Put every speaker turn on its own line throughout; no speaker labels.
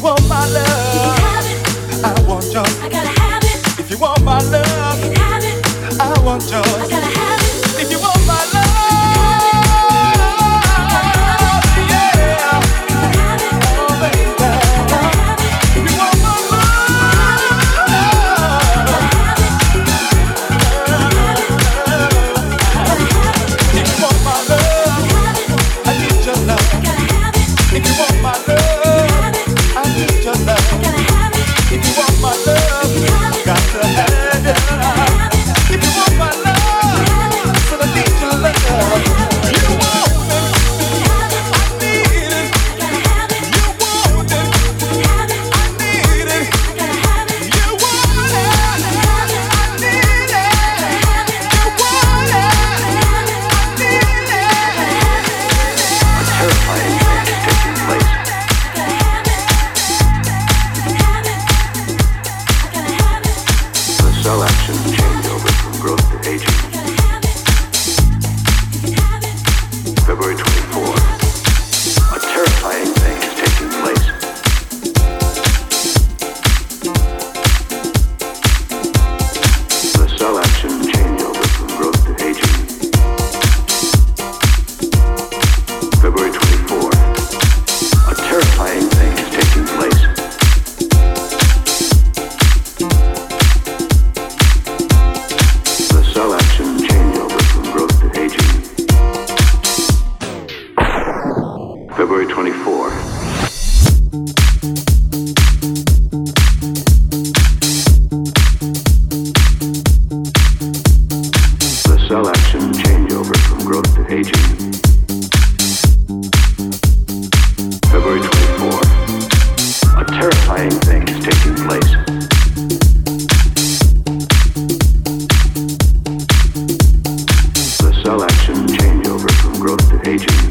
February 24.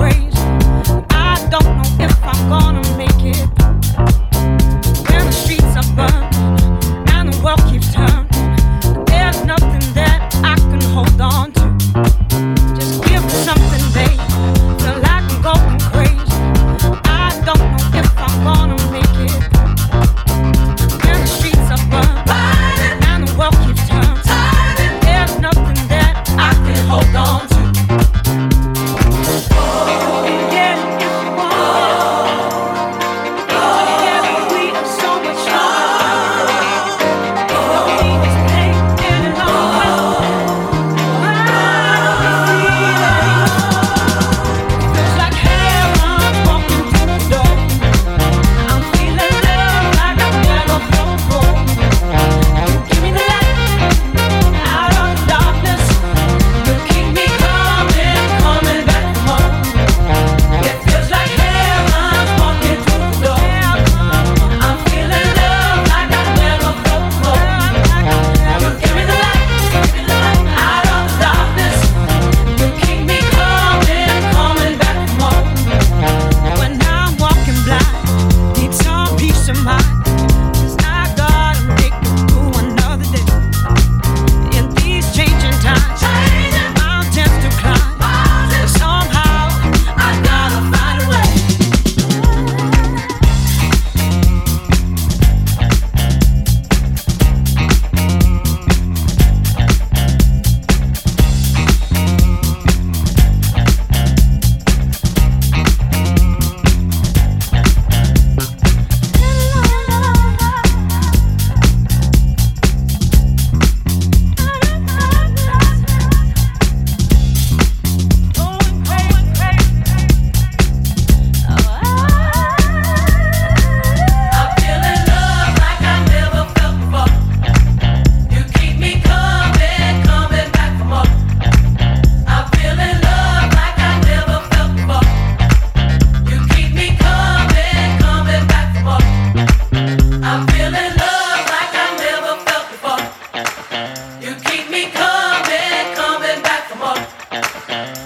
praise. Uh-huh.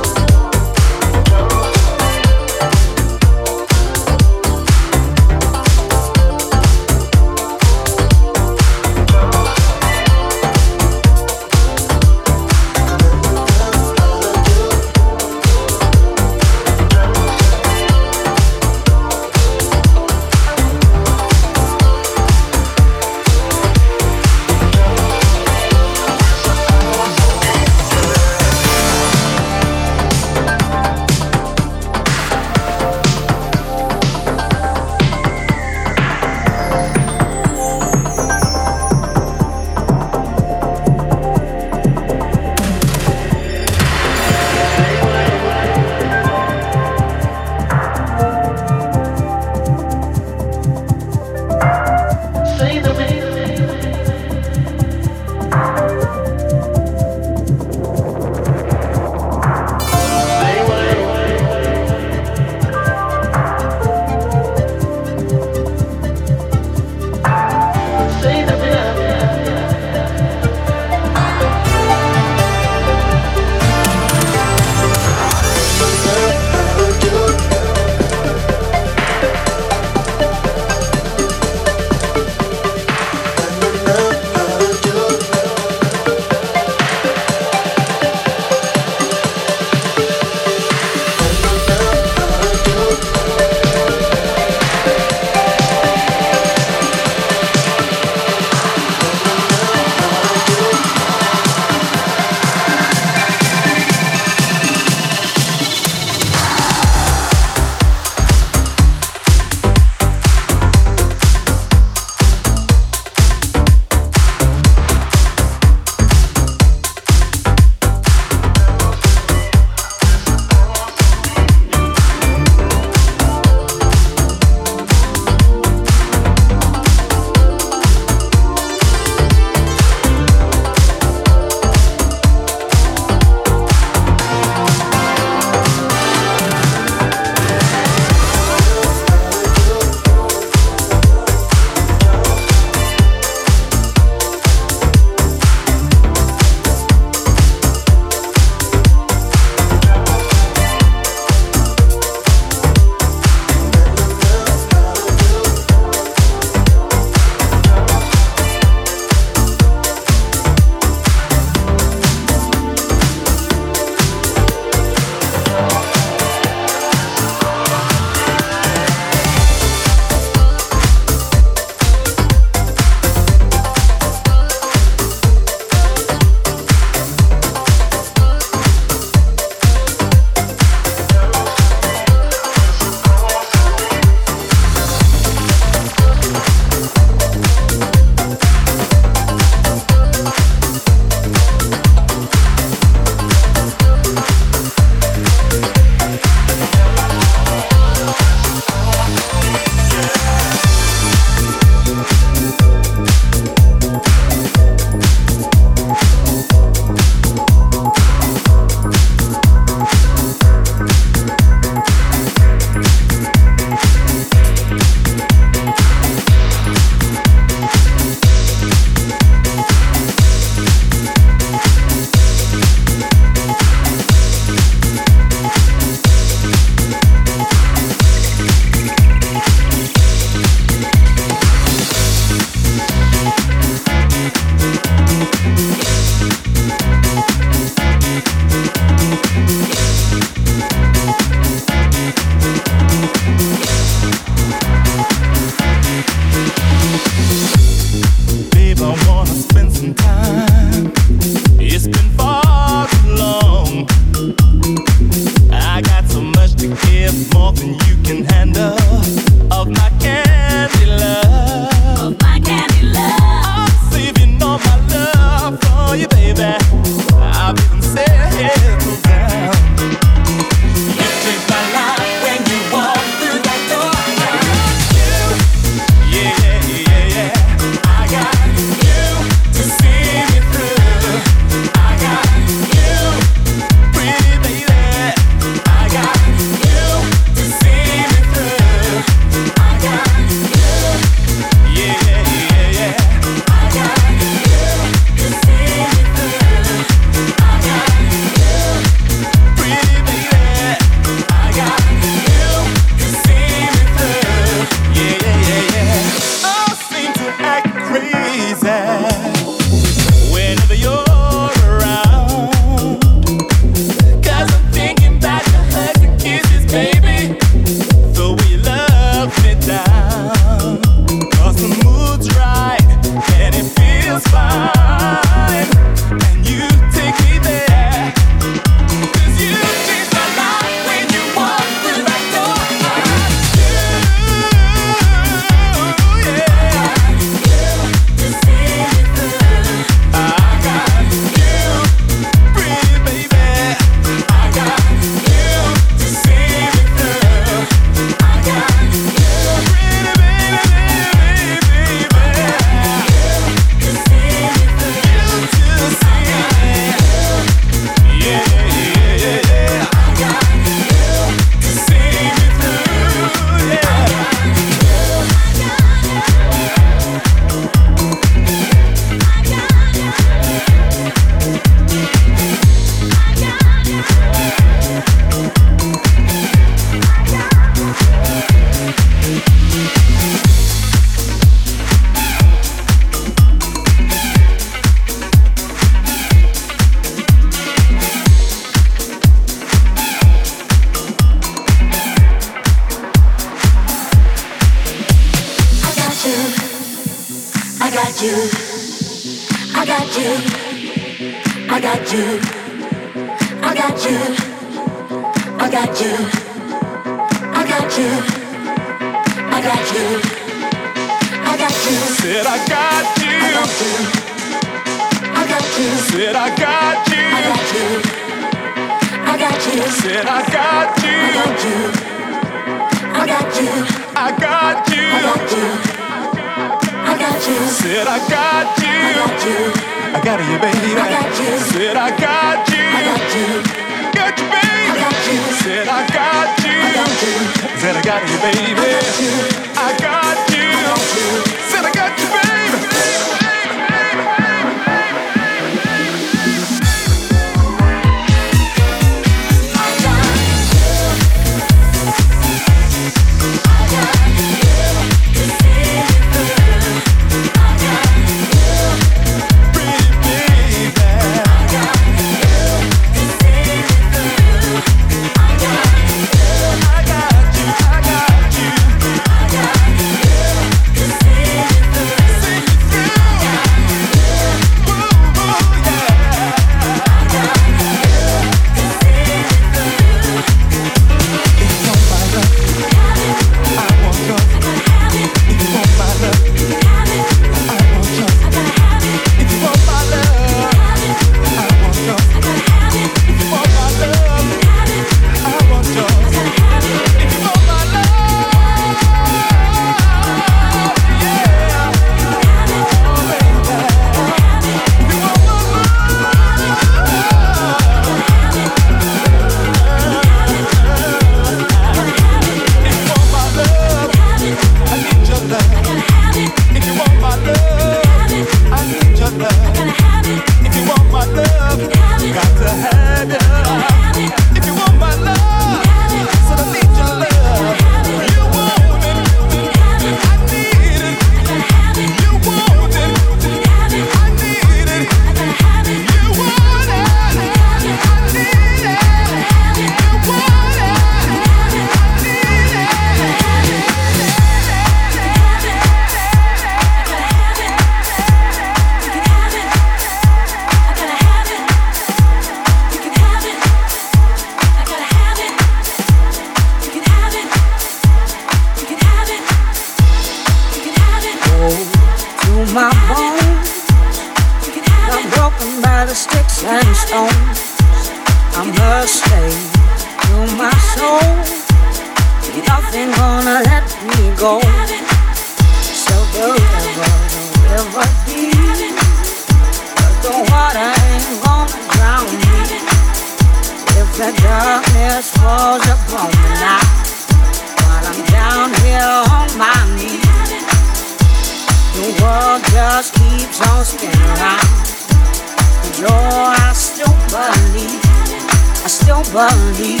believe,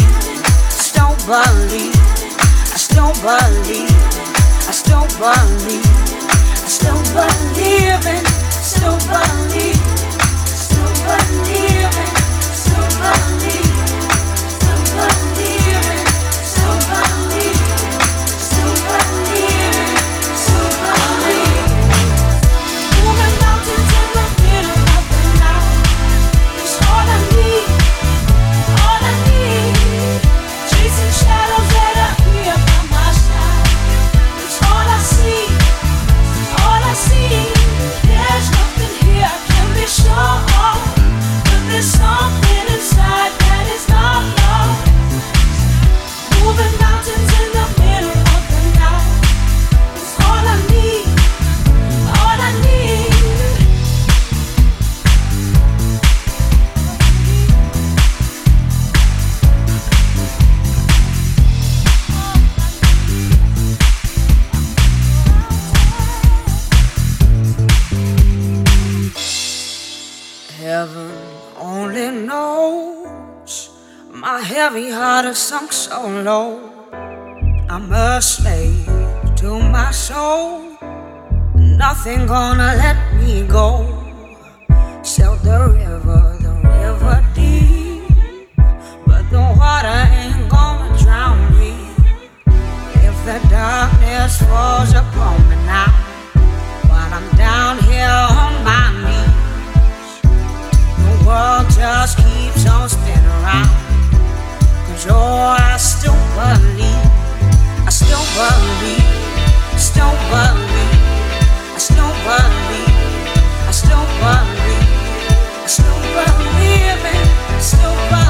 still believe, I still believe, I still believe, I still believe in, still believe, still believe in, still believe. sunk so low. I'm a slave to my soul. Nothing gonna let me go. Sail the river, the river deep. But the water ain't gonna drown me. If the darkness falls upon me now, while I'm down here on my knees, the world just keeps on spinning around door. I still believe, I still
believe, still believe, I still believe, I still believe, I still believe, I still believe.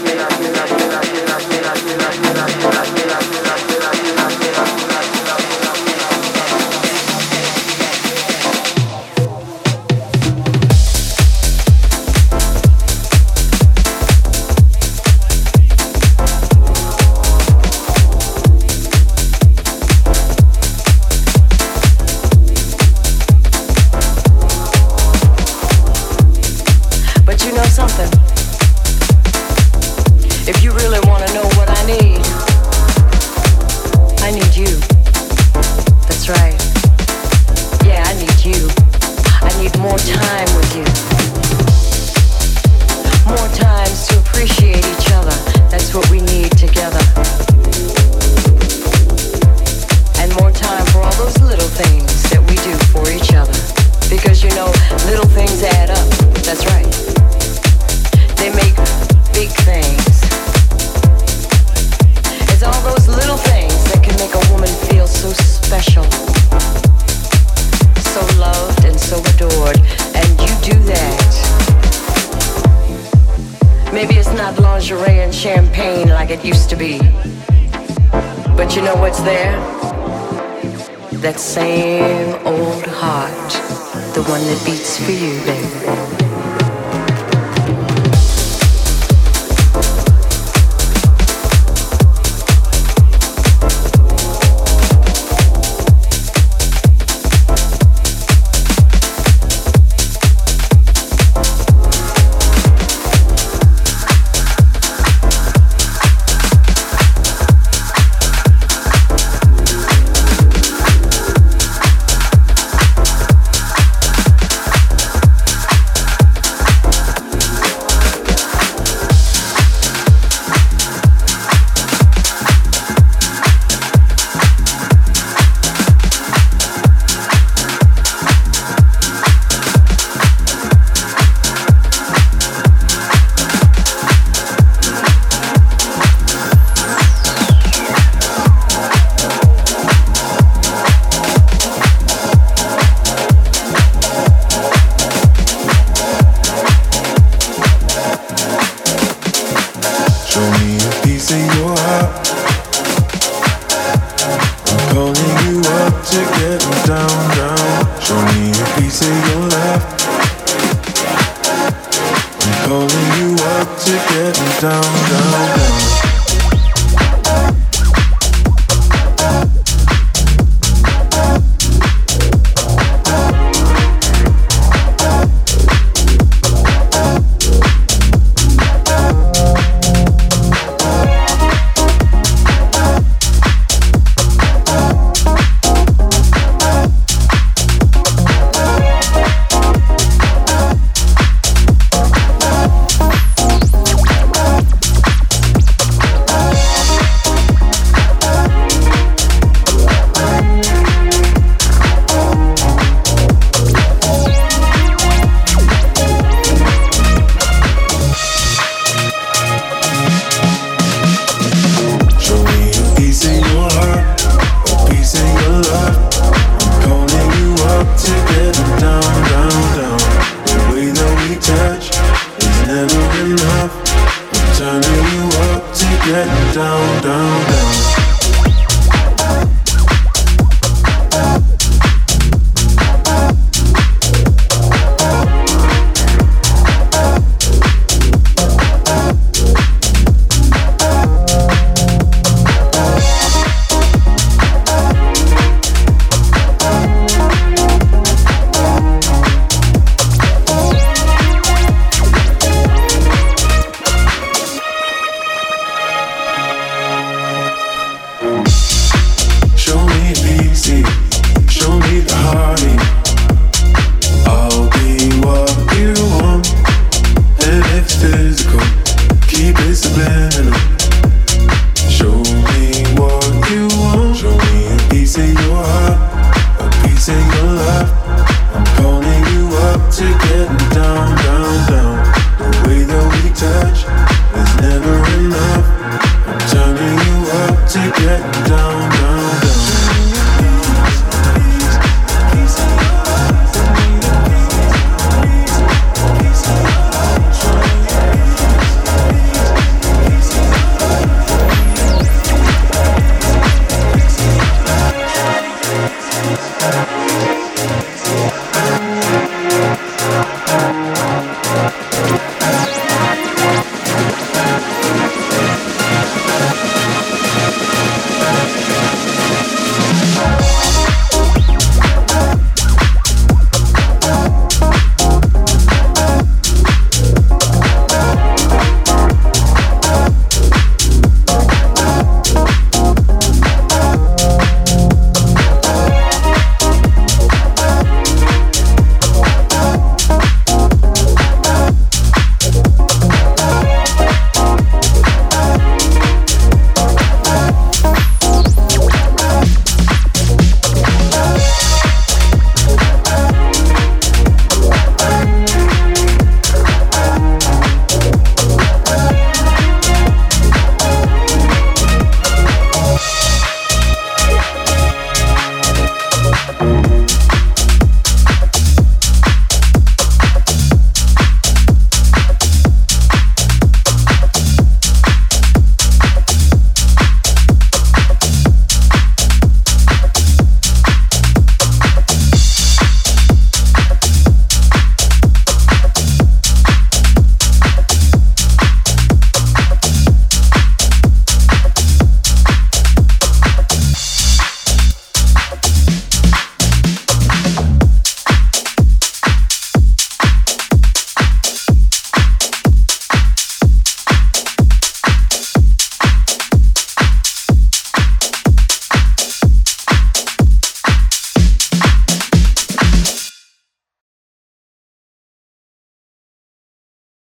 ayuda, ayuda.